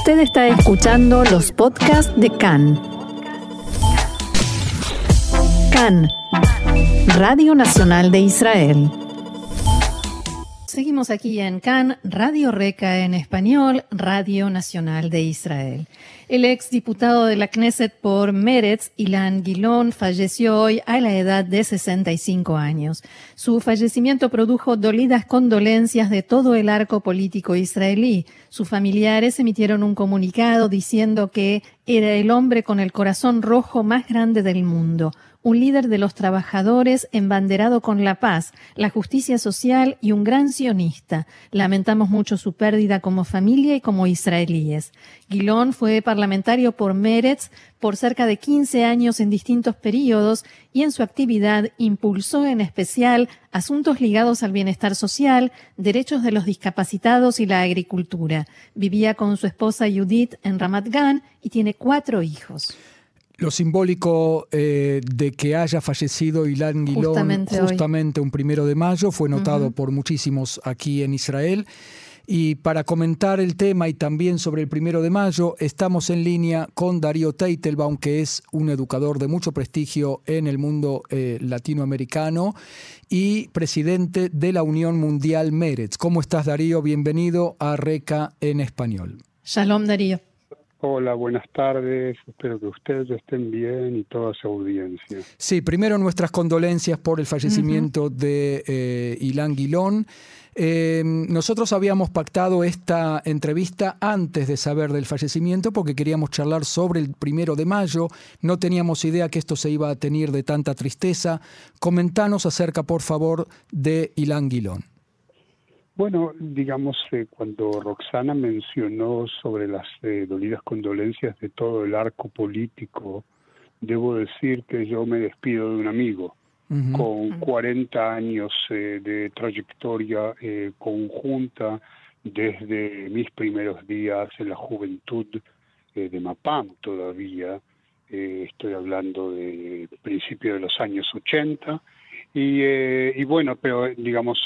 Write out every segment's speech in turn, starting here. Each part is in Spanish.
Usted está escuchando los podcasts de CAN. CAN, Radio Nacional de Israel. Seguimos aquí en CAN, Radio Reca en español, Radio Nacional de Israel. El ex diputado de la Knesset por Meretz, Ilan Gilón, falleció hoy a la edad de 65 años. Su fallecimiento produjo dolidas condolencias de todo el arco político israelí. Sus familiares emitieron un comunicado diciendo que era el hombre con el corazón rojo más grande del mundo un líder de los trabajadores embanderado con la paz, la justicia social y un gran sionista. Lamentamos mucho su pérdida como familia y como israelíes. Guilón fue por Meretz por cerca de 15 años en distintos periodos y en su actividad impulsó en especial asuntos ligados al bienestar social, derechos de los discapacitados y la agricultura. Vivía con su esposa Judith en Ramat Gan y tiene cuatro hijos. Lo simbólico eh, de que haya fallecido Ilan Gilón justamente, un primero de mayo fue notado por muchísimos aquí en Israel. Y para comentar el tema y también sobre el primero de mayo, estamos en línea con Darío Teitelbaum, que es un educador de mucho prestigio en el mundo eh, latinoamericano y presidente de la Unión Mundial Meretz. ¿Cómo estás, Darío? Bienvenido a RECA en español. Shalom, Darío. Hola, buenas tardes. Espero que ustedes estén bien y toda su audiencia. Sí, primero nuestras condolencias por el fallecimiento de eh, Ilan Guilón. Eh, nosotros habíamos pactado esta entrevista antes de saber del fallecimiento porque queríamos charlar sobre el primero de mayo. No teníamos idea que esto se iba a tener de tanta tristeza. Comentanos acerca, por favor, de Ilan Guilón. Bueno, digamos, eh, cuando Roxana mencionó sobre las eh, dolidas condolencias de todo el arco político, debo decir que yo me despido de un amigo con 40 años eh, de trayectoria conjunta desde mis primeros días en la juventud de Mapam todavía. estoy hablando de principio de los años 80. Y, y bueno, pero digamos,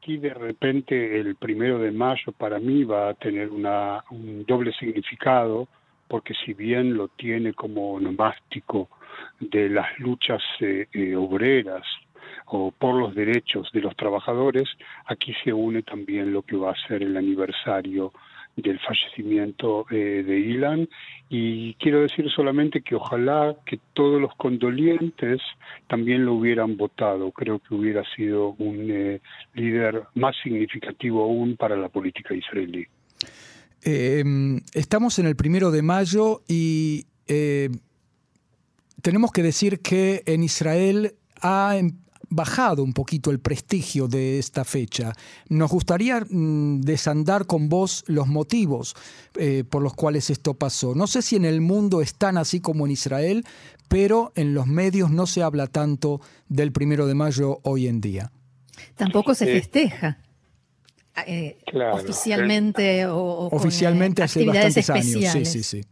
aquí de repente el primero de mayo para mí va a tener una, un doble significado, porque si bien lo tiene como nomástico de las luchas eh, eh, obreras o por los derechos de los trabajadores, aquí se une también lo que va a ser el aniversario del fallecimiento eh, de Ilan y quiero decir solamente que ojalá que todos los condolientes también lo hubieran votado. Creo que hubiera sido un eh, líder más significativo aún para la política israelí. Em, estamos en el primero de mayo y eh, tenemos que decir que en Israel ha, em, bajado un poquito el prestigio de esta fecha. Nos gustaría mm, desandar con vos los motivos eh, por los cuales esto pasó. No sé si en el mundo están así como en Israel, pero en los medios no se habla tanto del primero de mayo hoy en día. Tampoco se festeja. Eh, oficialmente o, oficialmente hace bastantes años. Sí, sí, sí.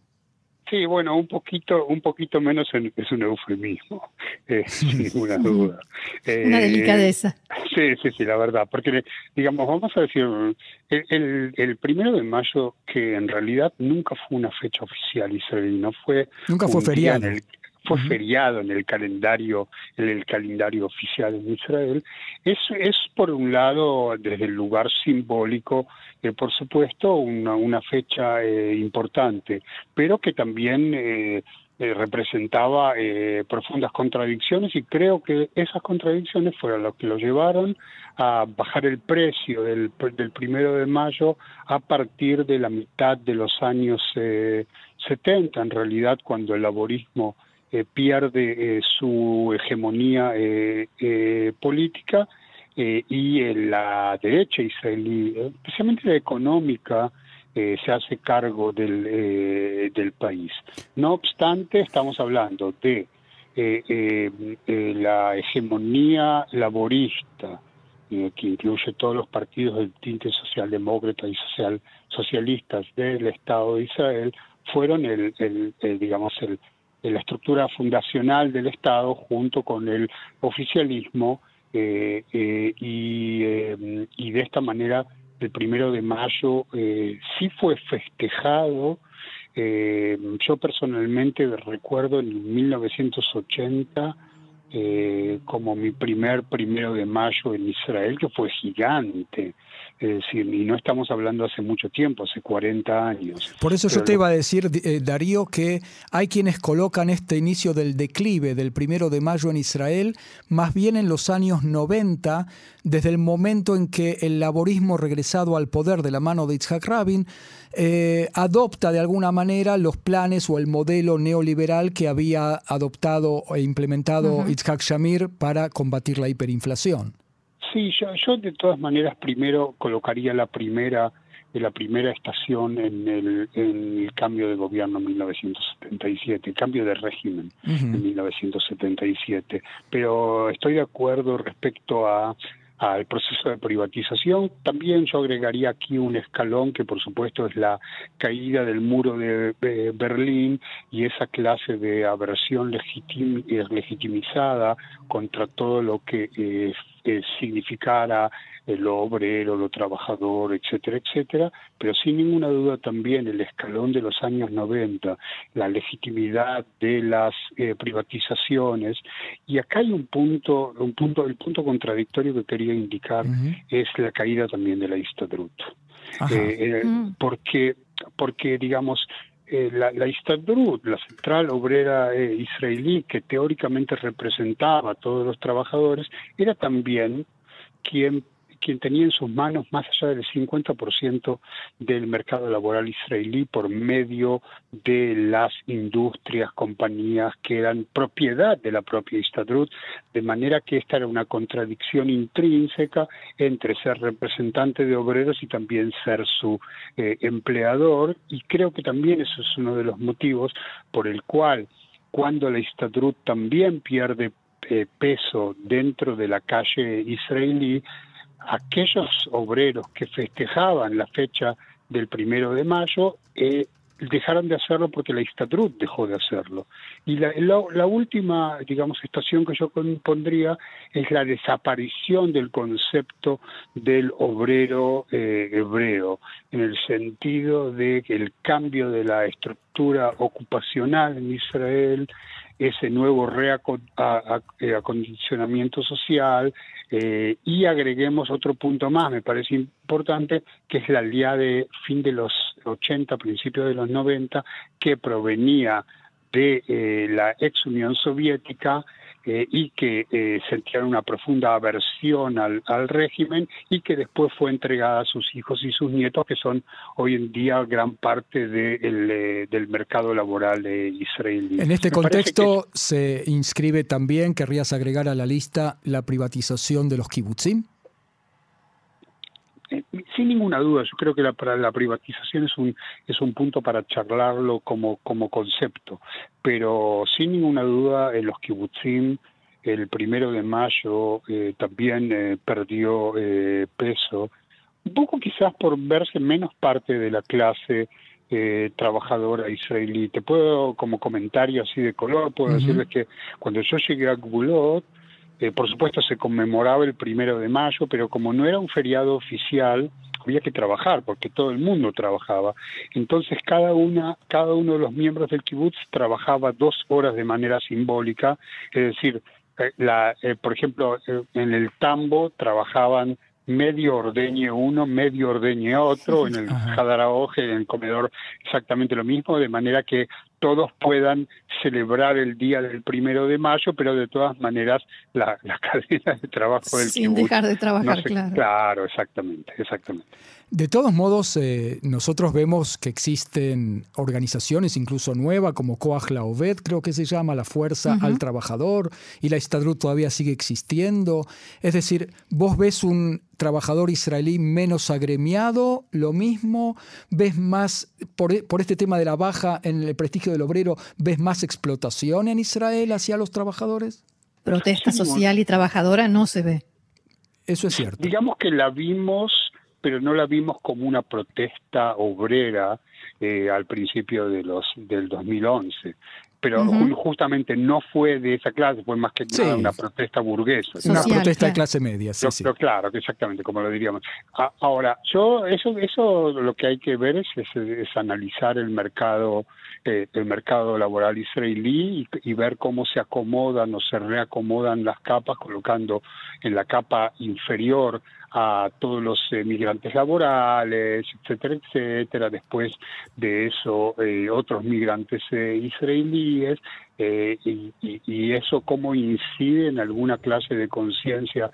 Sí, bueno, un poquito, un poquito menos es un eufemismo, eh, sin ninguna duda. Una eh, delicadeza. Sí, sí, sí, la verdad, porque digamos, vamos a decir, el, el, primero de mayo, que en realidad nunca fue una fecha oficial israelí, no fue... Nunca fue feriado fue feriado en el calendario en el calendario oficial en Israel es es por un lado desde el lugar simbólico eh, por supuesto una, una fecha eh, importante pero que también eh, representaba profundas contradicciones y creo que esas contradicciones fueron lo que lo llevaron a bajar el precio del, del primero de mayo a partir de la mitad de los años 70 en realidad cuando el laborismo eh, pierde eh, su hegemonía eh, política y la derecha israelí, especialmente la económica, se hace cargo del, del país. No obstante, estamos hablando de la hegemonía laborista, que incluye todos los partidos del tinte socialdemócrata y social, socialistas del Estado de Israel, fueron el, el digamos, el, de la estructura fundacional del Estado junto con el oficialismo eh, eh, y, eh, y, de esta manera del primero de mayo sí fue festejado. Yo personalmente recuerdo en 1980 eh, como mi primer primero de mayo en Israel, que fue gigante. Es decir, y no estamos hablando hace mucho tiempo, hace 40 años. Por eso yo te iba a decir, eh, Darío, que hay quienes colocan este inicio del declive del primero de mayo en Israel, más bien en los años 90, desde el momento en que el laborismo regresado al poder de la mano de Itzhak Rabin, eh, adopta de alguna manera los planes o el modelo neoliberal que había adoptado e implementado Itzhak Shamir para combatir la hiperinflación. Sí, yo, de todas maneras primero colocaría la primera la primera estación en el, cambio de gobierno en 1977, el cambio de régimen en 1977. Pero estoy de acuerdo respecto a al proceso de privatización. También yo agregaría aquí un escalón que por supuesto es la caída del muro de, Berlín y esa clase de aversión legitim, eh, legitimizada contra todo lo que eh, eh, significara lo obrero, lo trabajador, etcétera, etcétera, pero sin ninguna duda también el escalón de los años 90, la legitimidad de las eh, privatizaciones, y acá hay un punto, un punto, el punto contradictorio que quería indicar es la caída también de la Histadrut. Eh, eh, mm. porque, porque, digamos, la, la Histadrut, la central obrera israelí que teóricamente representaba a todos los trabajadores, era también quien quien tenía en sus manos más allá del 50% del mercado laboral israelí por medio de las industrias, compañías que eran propiedad de la propia Istadrut, de manera que esta era una contradicción intrínseca entre ser representante de obreros y también ser su eh, empleador, y creo que también eso es uno de los motivos por el cual cuando la Istadrut también pierde eh, peso dentro de la calle israelí, aquellos obreros que festejaban la fecha del primero de mayo eh, dejaron de hacerlo porque la Istadrut dejó de hacerlo. Y la, última, digamos, estación que yo pondría es la desaparición del concepto del obrero eh, hebreo, en el sentido de que el cambio de la estructura ocupacional en Israel, ese nuevo reacondicionamiento social, eh, y agreguemos otro punto más, me parece importante, que es la día de fin de los 80, principios de los 90, que provenía de eh, la ex Unión Soviética eh, y que eh, sentían una profunda aversión al, régimen y que después fue entregada a sus hijos y sus nietos, que son hoy en día gran parte eh, del mercado laboral israelí. En este contexto se inscribe también, querrías agregar a la lista, la privatización de los kibbutzim. Eh, sin ninguna duda, yo creo que la, la privatización es un, es un punto para charlarlo como, como concepto, pero sin ninguna duda en los kibutzim el primero de mayo eh, también eh, perdió peso, un poco quizás por verse menos parte de la clase trabajadora israelí. Te puedo, como comentario así de color, puedo decirles que cuando yo llegué a Gulot, eh, por supuesto se conmemoraba el primero de mayo, pero como no era un feriado oficial, había que trabajar porque todo el mundo trabajaba. Entonces cada una, cada uno de los miembros del kibutz trabajaba dos horas de manera simbólica, es decir, eh, la, eh, por ejemplo, en el tambo trabajaban medio ordeñe uno, medio ordeñe otro, en el Hadaraoje, en el comedor exactamente lo mismo, de manera que todos puedan celebrar el día del primero de mayo, pero de todas maneras la, cadena de trabajo del Sin dejar de trabajar, claro. Claro, exactamente, exactamente. De todos modos, eh, nosotros vemos que existen organizaciones incluso nuevas como Koach Laoved, creo que se llama, la Fuerza al Trabajador, y la Istadrut todavía sigue existiendo. Es decir, vos ves un trabajador israelí menos agremiado, lo mismo, ves más, por, por este tema de la baja en el prestigio del obrero, ves más explotación en Israel hacia los trabajadores. Protesta social y trabajadora no se ve. Eso es cierto. Digamos que la vimos pero no la vimos como una protesta obrera eh, al principio de los del 2011. Pero justamente no fue de esa clase, fue más que nada una protesta burguesa. una protesta de clase media, sí, sí. claro, exactamente, como lo diríamos. ahora, yo eso eso lo que hay que ver es, es, analizar el mercado eh, el mercado laboral israelí y, ver cómo se acomodan o se reacomodan las capas, colocando en la capa inferior a todos los eh, migrantes laborales, etcétera, etcétera. Después de eso, eh, otros migrantes eh, israelíes, y, y, eso cómo incide en alguna clase de conciencia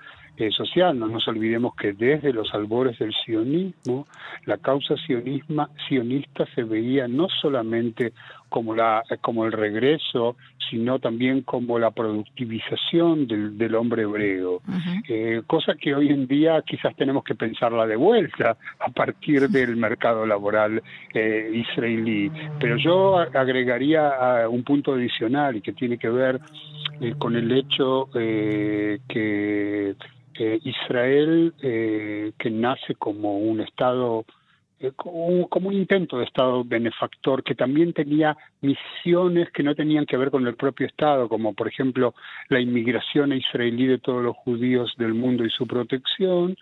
social. No nos olvidemos que desde los albores del sionismo, la causa sionisma, sionista se veía no solamente como, la, como el regreso, sino también como la productivización del, del hombre hebreo, eh, cosa que hoy en día quizás tenemos que pensarla de vuelta a partir del mercado laboral eh, israelí. Pero yo agregaría un punto adicional y que tiene que ver eh, con el hecho que Israel, que nace como un Estado eh, como, un intento de Estado benefactor que también tenía misiones que no tenían que ver con el propio Estado, como por ejemplo la inmigración israelí de todos los judíos del mundo y su protección,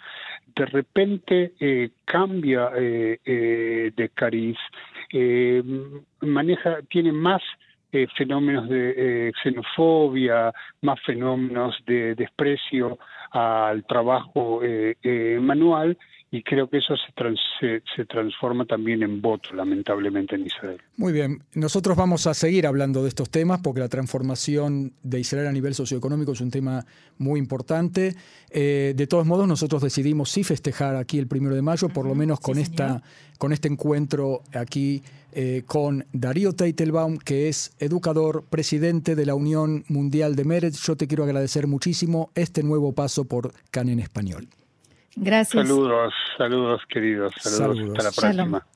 de repente eh, cambia eh, de cariz, maneja, tiene más fenómenos de xenofobia, más fenómenos de desprecio al trabajo manual y creo que eso se, se, transforma también en voto, lamentablemente, en Israel. Muy bien, nosotros vamos a seguir hablando de estos temas porque la transformación de Israel a nivel socioeconómico es un tema muy importante. Eh, de todos modos, nosotros decidimos sí festejar aquí el primero de mayo, por lo menos con, esta, con este encuentro aquí eh, con Darío Teitelbaum, que es educador, presidente de la Unión Mundial de Meretz. Yo te quiero agradecer muchísimo este nuevo paso por CAN en español. Gracias. Saludos, saludos queridos, saludos, hasta la próxima.